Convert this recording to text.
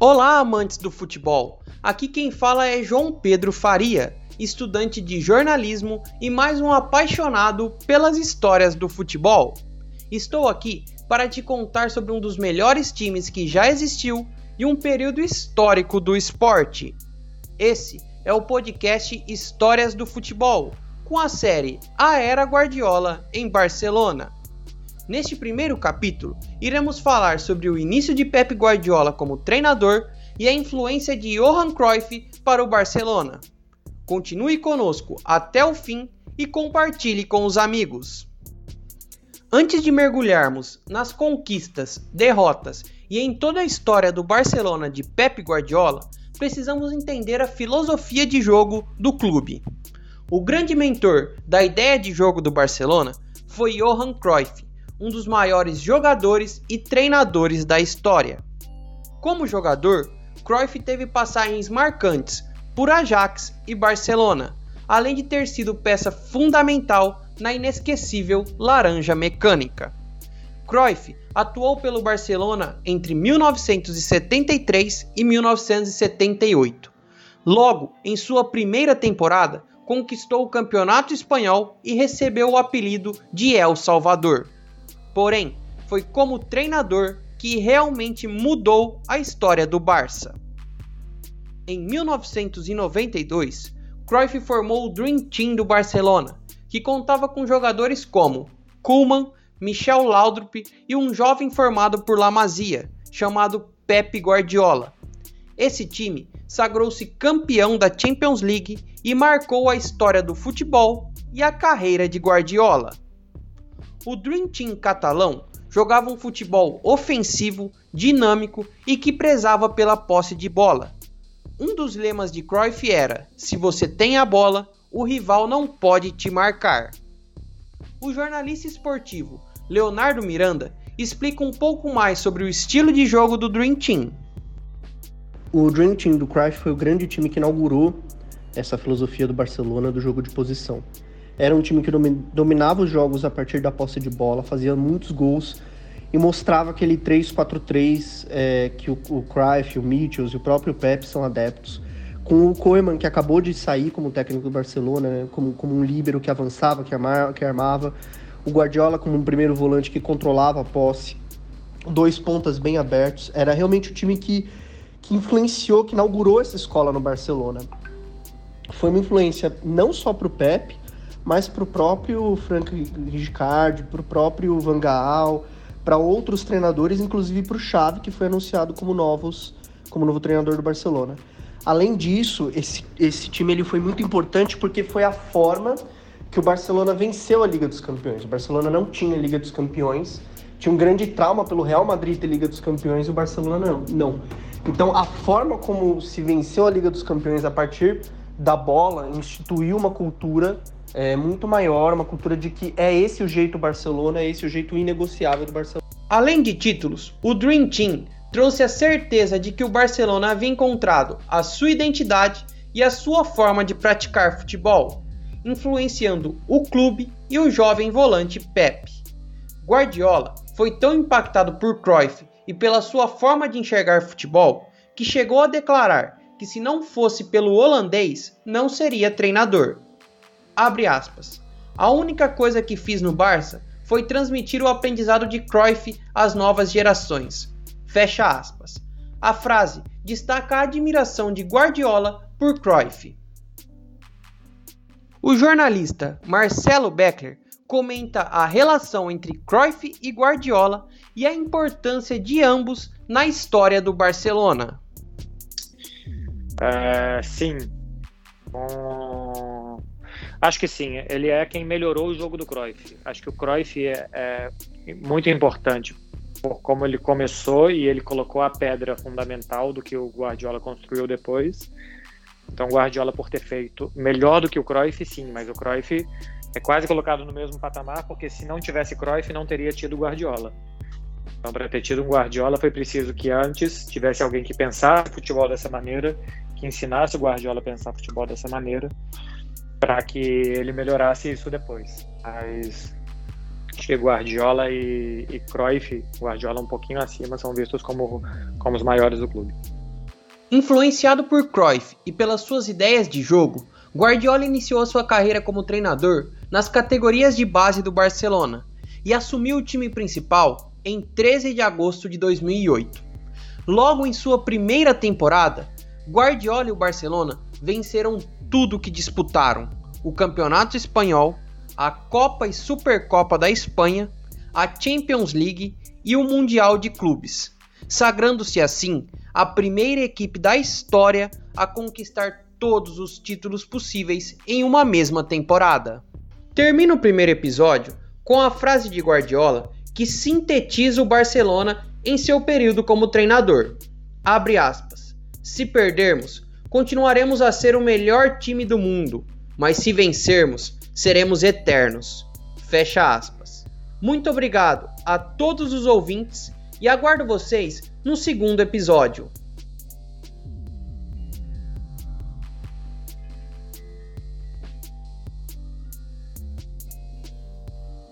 Olá, amantes do futebol! Aqui quem fala é João Pedro Faria, estudante de jornalismo e mais um apaixonado pelas histórias do futebol. Estou aqui para te contar sobre um dos melhores times que já existiu e um período histórico do esporte. Esse é o podcast Histórias do Futebol, com a série A Era Guardiola em Barcelona. Neste primeiro capítulo, iremos falar sobre o início de Pep Guardiola como treinador e a influência de Johan Cruyff para o Barcelona. Continue conosco até o fim e compartilhe com os amigos. Antes de mergulharmos nas conquistas, derrotas e em toda a história do Barcelona de Pep Guardiola, precisamos entender a filosofia de jogo do clube. O grande mentor da ideia de jogo do Barcelona foi Johan Cruyff, um dos maiores jogadores e treinadores da história. Como jogador, Cruyff teve passagens marcantes por Ajax e Barcelona, além de ter sido peça fundamental na inesquecível Laranja Mecânica. Cruyff atuou pelo Barcelona entre 1973 e 1978. Logo, em sua primeira temporada, conquistou o Campeonato Espanhol e recebeu o apelido de El Salvador. Porém, foi como treinador que realmente mudou a história do Barça. Em 1992, Cruyff formou o Dream Team do Barcelona, que contava com jogadores como Koeman, Michel Laudrup e um jovem formado por La Masia, chamado Pep Guardiola. Esse time sagrou-se campeão da Champions League e marcou a história do futebol e a carreira de Guardiola. O Dream Team catalão jogava um futebol ofensivo, dinâmico e que prezava pela posse de bola. Um dos lemas de Cruyff era: se você tem a bola, o rival não pode te marcar. O jornalista esportivo Leonardo Miranda explica um pouco mais sobre o estilo de jogo do Dream Team. O Dream Team do Cruyff foi o grande time que inaugurou essa filosofia do Barcelona do jogo de posição. Era um time que dominava os jogos a partir da posse de bola, fazia muitos gols e mostrava aquele 3-4-3 é, que o, o Cruyff, o Mitchell e o próprio Pep são adeptos. Com o Koeman, que acabou de sair como técnico do Barcelona, né, como, como um líbero que avançava, que, armava, que armava. O Guardiola como um primeiro volante que controlava a posse. Dois pontas bem abertos. Era realmente o time que, que influenciou, que inaugurou essa escola no Barcelona. Foi uma influência não só para o Pep, mas para o próprio Frank Rijkaard, para o próprio Van Gaal, para outros treinadores, inclusive para o Xavi, que foi anunciado como novos, como novo treinador do Barcelona. Além disso, esse, esse time ele foi muito importante porque foi a forma que o Barcelona venceu a Liga dos Campeões. O Barcelona não tinha Liga dos Campeões, tinha um grande trauma pelo Real Madrid ter Liga dos Campeões e o Barcelona não. não. Então, a forma como se venceu a Liga dos Campeões a partir da bola instituiu uma cultura é, muito maior, uma cultura de que é esse o jeito Barcelona, é esse o jeito inegociável do Barcelona. Além de títulos, o Dream Team trouxe a certeza de que o Barcelona havia encontrado a sua identidade e a sua forma de praticar futebol, influenciando o clube e o jovem volante Pep. Guardiola foi tão impactado por Cruyff e pela sua forma de enxergar futebol que chegou a declarar que se não fosse pelo holandês, não seria treinador. Abre aspas. A única coisa que fiz no Barça foi transmitir o aprendizado de Cruyff às novas gerações. Fecha aspas. A frase destaca a admiração de Guardiola por Cruyff. O jornalista Marcelo Beckler comenta a relação entre Cruyff e Guardiola e a importância de ambos na história do Barcelona. Uh, sim. Acho que sim, ele é quem melhorou o jogo do Cruyff. Acho que o Cruyff é, é muito importante por como ele começou e ele colocou a pedra fundamental do que o Guardiola construiu depois. Então, Guardiola, por ter feito melhor do que o Cruyff, sim, mas o Cruyff é quase colocado no mesmo patamar, porque se não tivesse Cruyff, não teria tido Guardiola. Então, para ter tido um Guardiola, foi preciso que antes tivesse alguém que pensasse futebol dessa maneira, que ensinasse o Guardiola a pensar futebol dessa maneira, para que ele melhorasse isso depois. Mas que Guardiola e, e Cruyff, Guardiola um pouquinho acima, são vistos como, como os maiores do clube. Influenciado por Cruyff e pelas suas ideias de jogo, Guardiola iniciou sua carreira como treinador nas categorias de base do Barcelona e assumiu o time principal em 13 de agosto de 2008. Logo em sua primeira temporada, Guardiola e o Barcelona venceram tudo que disputaram: o Campeonato Espanhol, a Copa e Supercopa da Espanha, a Champions League e o Mundial de Clubes, sagrando-se assim a primeira equipe da história a conquistar todos os títulos possíveis em uma mesma temporada. Termina o primeiro episódio com a frase de Guardiola que sintetiza o Barcelona em seu período como treinador. Abre aspas. Se perdermos, continuaremos a ser o melhor time do mundo, mas se vencermos, seremos eternos. Fecha aspas. Muito obrigado a todos os ouvintes e aguardo vocês no segundo episódio.